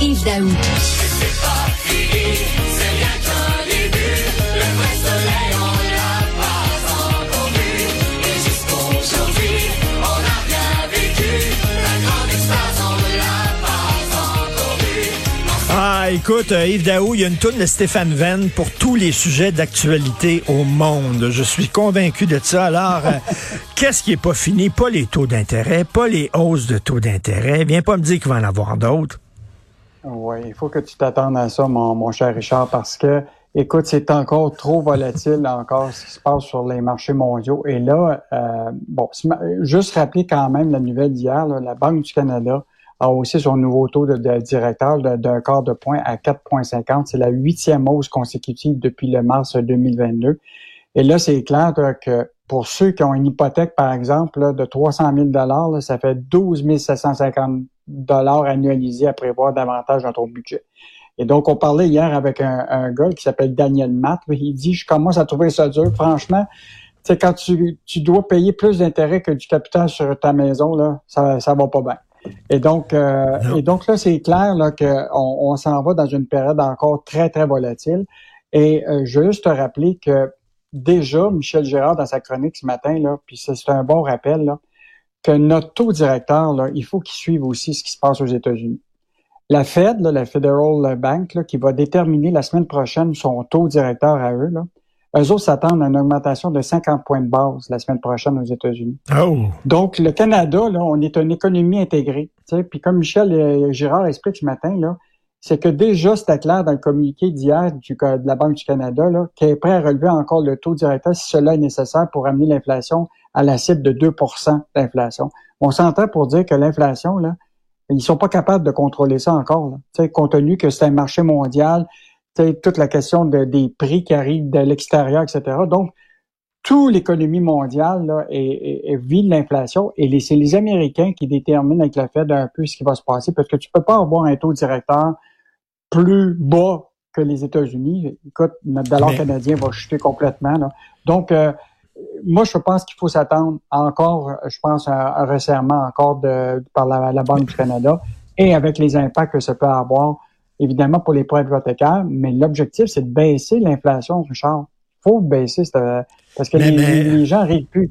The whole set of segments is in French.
Yves Daou. Ah, écoute, euh, Yves Daou, il y a une tourne de Stéphane Venn pour tous les sujets d'actualité au monde. Je suis convaincu de ça. Alors, euh, qu'est-ce qui est pas fini? Pas les taux d'intérêt, pas les hausses de taux d'intérêt. Viens pas me dire qu'il va en avoir d'autres. Oui, il faut que tu t'attendes à ça, mon, cher Richard, parce que, écoute, c'est encore trop volatile encore ce qui se passe sur les marchés mondiaux. Et là, euh, bon, juste rappeler quand même la nouvelle d'hier, la Banque du Canada a haussé son nouveau taux de, directeur d'un quart de point à 4,50. C'est la huitième hausse consécutive depuis le mars 2022. Et là, c'est clair que pour ceux qui ont une hypothèque, par exemple, de 300 000 ça fait 12 750 annualisés à prévoir davantage dans ton budget. Et donc, on parlait hier avec un, gars qui s'appelle Daniel Matt. Il dit, je commence à trouver ça dur. Franchement, c'est quand tu, tu dois payer plus d'intérêt que du capital sur ta maison, là, ça, ça va pas bien. Et donc, euh, et donc là, c'est clair là, qu'on on, s'en va dans une période encore très, très volatile. Et euh, je veux juste te rappeler que déjà, Michel Gérard, dans sa chronique ce matin, là, puis c'est un bon rappel, là, que notre taux directeur, là, il faut qu'il suive aussi ce qui se passe aux États-Unis. La Fed, là, la Federal Bank, là, qui va déterminer la semaine prochaine son taux directeur à eux, là, eux autres s'attendent à une augmentation de 50 points de base la semaine prochaine aux États-Unis. Oh. Donc, le Canada, là, on est une économie intégrée. Puis comme Michel euh, Girard explique ce matin, là, c'est que déjà, c'était clair dans le communiqué d'hier de la Banque du Canada, qu'elle est prêt à relever encore le taux directeur si cela est nécessaire pour amener l'inflation à la cible de 2% d'inflation. On s'entend pour dire que l'inflation, là, ils sont pas capables de contrôler ça encore, là, compte tenu que c'est un marché mondial, toute la question des prix qui arrivent de l'extérieur, etc. Donc, toute l'économie mondiale là, est, vit de l'inflation et c'est les Américains qui déterminent avec la Fed un peu ce qui va se passer parce que tu peux pas avoir un taux directeur plus bas que les États-Unis. Écoute, notre dollar canadien va chuter complètement. Donc, euh, moi, je pense qu'il faut s'attendre encore, je pense, à un resserrement encore de, par la, la Banque du Canada et avec les impacts que ça peut avoir évidemment pour les prêts hypothécaires, mais l'objectif, c'est de baisser l'inflation, Richard. Il faut baisser, parce que les, gens n'arrivent plus.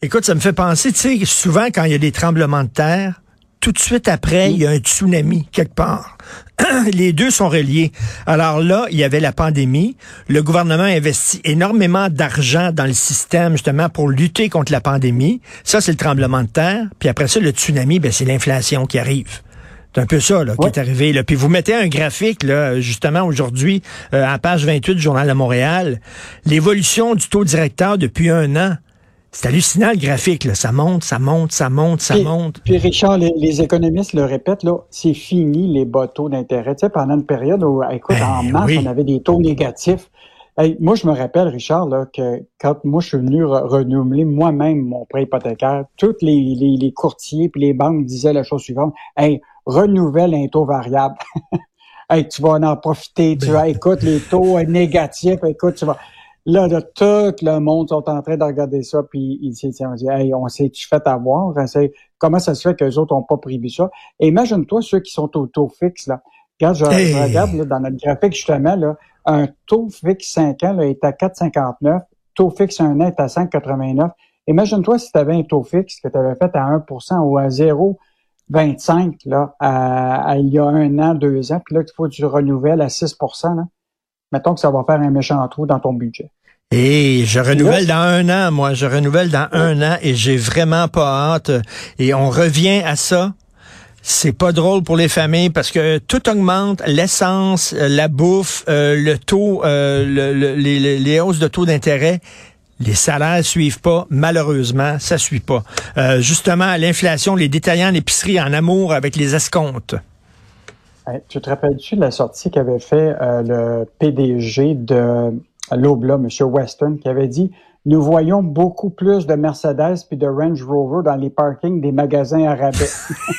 Écoute, ça me fait penser, tu sais, souvent quand il y a des tremblements de terre, tout de suite après, il y a un tsunami quelque part. Les deux sont reliés. Alors là, il y avait la pandémie. Le gouvernement investit énormément d'argent dans le système justement pour lutter contre la pandémie. Ça, c'est le tremblement de terre. Puis après ça, le tsunami, ben, c'est l'inflation qui arrive. C'est un peu ça là, qui est arrivé. Là. Puis vous mettez un graphique, là, justement, aujourd'hui, euh, à page 28 du Journal de Montréal, l'évolution du taux directeur depuis un an. C'est hallucinant le graphique, là. ça monte, ça monte, ça monte, ça monte. Puis Richard, les, économistes le répètent, là, c'est fini les bas taux d'intérêt. Tu sais, pendant une période où, écoute, ben en mars, on avait des taux négatifs. moi, je me rappelle, Richard, là, que quand moi, je suis venu renouveler moi-même mon prêt hypothécaire, tous les, les, courtiers puis les banques disaient la chose suivante. Hey, renouvelle un taux variable. hey, tu vas en profiter, tu vas, écoute, les taux négatifs, écoute, tu vas. Là, de tout le monde sont en train de regarder ça, puis ils se disent, hey, on s'est-tu fait avoir? Comment ça se fait que les autres n'ont pas prévu ça? Et imagine-toi ceux qui sont au taux fixe, là. Regarde, je, regarde là, dans notre graphique, justement, là, un taux fixe 5 ans là, est à 4,59, taux fixe 1 an est à 5,89. Imagine-toi si tu avais un taux fixe que tu avais fait à 1% ou à 0 25 là, à, il y a un an, deux ans, puis là, il faut que tu renouvelles à 6 là. Mettons que ça va faire un méchant trou dans ton budget. Et je renouvelle dans un an, moi. Je renouvelle dans un an et j'ai vraiment pas hâte. Et on revient à ça. C'est pas drôle pour les familles parce que tout augmente, l'essence, la bouffe, euh, le taux, euh, les, les hausses de taux d'intérêt. Les salaires suivent pas, malheureusement, ça suit pas. Euh, justement, l'inflation, les détaillants l'épicerie en amour avec les escomptes. tu te rappelles-tu de la sortie qu'avait fait euh, le PDG de l'Obla, M. Weston, qui avait dit nous voyons beaucoup plus de Mercedes puis de Range Rover dans les parkings des magasins arabes.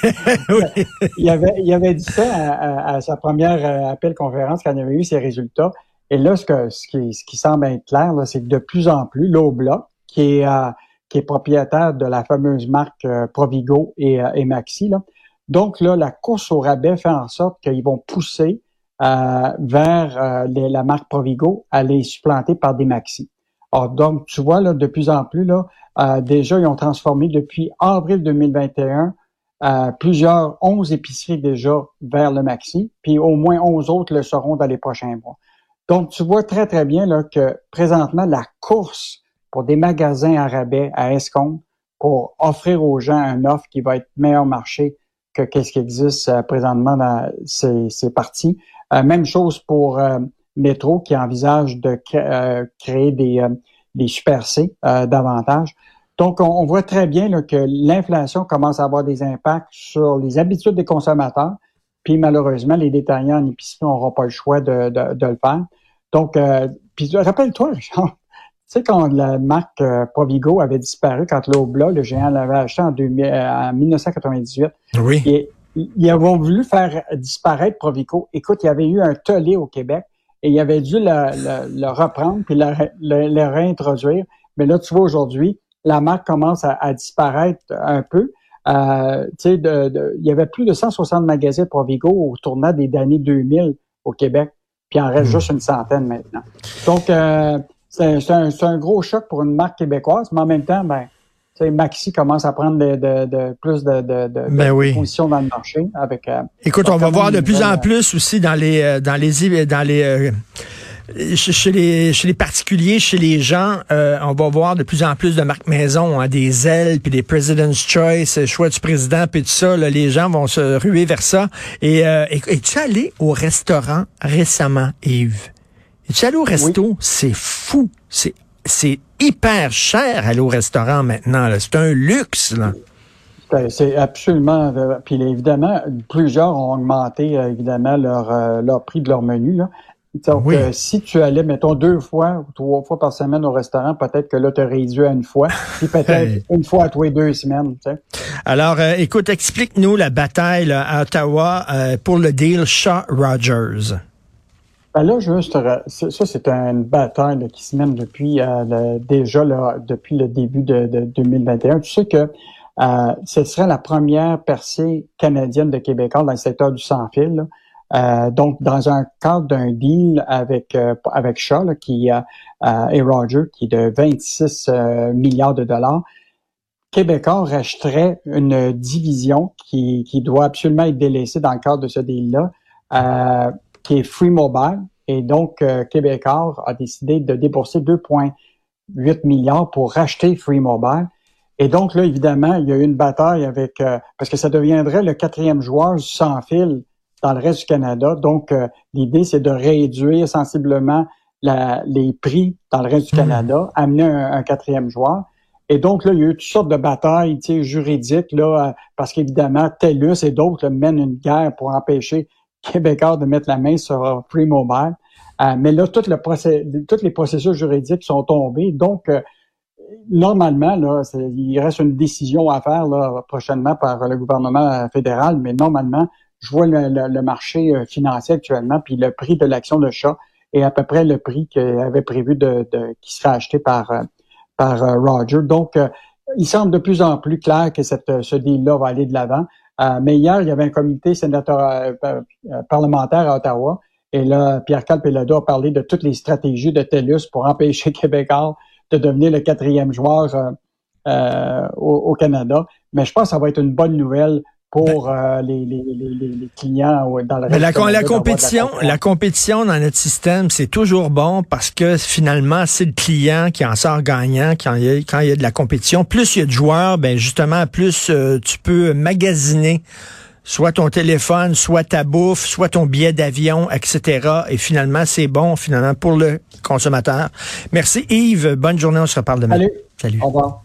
il, avait, il avait dit ça à, à sa première euh, appel conférence quand il avait eu ses résultats. Et là, ce, que, ce, qui, ce qui semble être clair, c'est que de plus en plus, l'Obla, qui est, euh, qui est propriétaire de la fameuse marque euh, Provigo et, euh, et Maxi, là, Donc là, la course au rabais fait en sorte qu'ils vont pousser vers euh, la marque Provigo à les supplanter par des Maxi. Alors, donc, tu vois, là, de plus en plus, là, euh, déjà, ils ont transformé depuis avril 2021 plusieurs 11 épiceries déjà vers le Maxi, puis au moins 11 autres le seront dans les prochains mois. Donc, tu vois très, très bien là, que présentement, la course pour des magasins à rabais à Escompte pour offrir aux gens un offre qui va être meilleur marché que qu'est-ce qui existe présentement dans ces, ces parties, euh, même chose pour euh, Métro qui envisage de euh, créer des, des Super C davantage. Donc, on, voit très bien là, que l'inflation commence à avoir des impacts sur les habitudes des consommateurs. Puis malheureusement, les détaillants en épicerie n'auront pas le choix de, de, de le faire. Donc, puis rappelle-toi, Richard, sais, quand la marque Provigo avait disparu, quand l'Obla, le géant, l'avait acheté en, 1998, oui. et ils avaient voulu faire disparaître Provico. Écoute, il y avait eu un tollé au Québec et il avait dû le, reprendre puis le, réintroduire. Mais là, tu vois, aujourd'hui, la marque commence à, disparaître un peu. Euh, tu sais, de, il y avait plus de 160 magasins Provigo au tournant des années 2000 au Québec, puis il en reste hmm. juste une centaine maintenant. Donc, euh, c'est un, un, gros choc pour une marque québécoise, mais en même temps, ben, Maxi commence à prendre de, plus de, de, ben position dans le marché avec. Euh, Écoute, on va voir de plus en plus aussi dans les euh, dans les dans les euh, chez les chez les particuliers, chez les gens, on va voir de plus en plus de marques maison, hein, des ailes puis des President's Choice, choix du président puis tout ça. les gens vont se ruer vers ça. Et es-tu allé au restaurant récemment, Yves? Es-tu allé au resto? C'est fou, c'est c'est hyper cher aller au restaurant maintenant. C'est un luxe. Là. Ben, c'est absolument. Euh, puis évidemment, plusieurs ont augmenté euh, évidemment leur, euh, leur prix de leur menu. Là. Donc, si tu allais, mettons, deux fois ou trois fois par semaine au restaurant, peut-être que là, tu réduit à une fois, puis peut-être une fois à tous les deux semaines. Alors, écoute, explique-nous la bataille à Ottawa pour le deal Shaw-Rogers. Ben là, juste, ça, c'est une bataille qui se mène depuis euh, déjà là, depuis le début de, 2021. Tu sais que euh, ce serait la première percée canadienne de Québécois dans le secteur du sans-fil. Euh, donc, dans un cadre d'un deal avec avec Shaw qui et Roger, qui est de 26 milliards de dollars, Québécois rachèterait une division qui, qui doit absolument être délaissée dans le cadre de ce deal-là qui est Free Mobile. Et donc, euh, Québécois a décidé de débourser 2,8 milliards pour racheter Free Mobile. Et donc, là, évidemment, il y a eu une bataille avec... Euh, parce que ça deviendrait le quatrième joueur sans fil dans le reste du Canada. Donc, euh, l'idée, c'est de réduire sensiblement les prix dans le reste du mmh. Canada, amener un, quatrième joueur. Et donc, là, il y a eu toutes sortes de batailles juridiques, là, parce qu'évidemment, TELUS et d'autres mènent une guerre pour empêcher Québécois de mettre la main sur Free Mobile. Euh, mais là, tout le tous les processus juridiques sont tombés. Donc, euh, normalement, là, il reste une décision à faire là, prochainement par le gouvernement fédéral, mais normalement, je vois le, marché euh, financier actuellement, puis le prix de l'action de chat est à peu près le prix qu'il avait prévu de, qui serait acheté par, par Roger. Donc, il semble de plus en plus clair que cette, ce deal-là va aller de l'avant. Euh, mais hier, il y avait un comité sénateur euh, euh, parlementaire à Ottawa. Et là, Pierre Calpelado a parlé de toutes les stratégies de TELUS pour empêcher Québécois de devenir le quatrième joueur au, Canada. Mais je pense que ça va être une bonne nouvelle pour ben- euh, les, les, les, clients dans le reste la, la compétition, la, compétition dans notre système, c'est toujours bon parce que finalement, c'est le client qui en sort gagnant quand il y a, quand il y a de la compétition. Plus il y a de joueurs, ben justement, plus euh, tu peux magasiner soit ton téléphone, soit ta bouffe, soit ton billet d'avion, etc. Et finalement, c'est bon finalement pour le consommateur. Merci Yves. Bonne journée. On se reparle demain. Salut. Salut. Au revoir.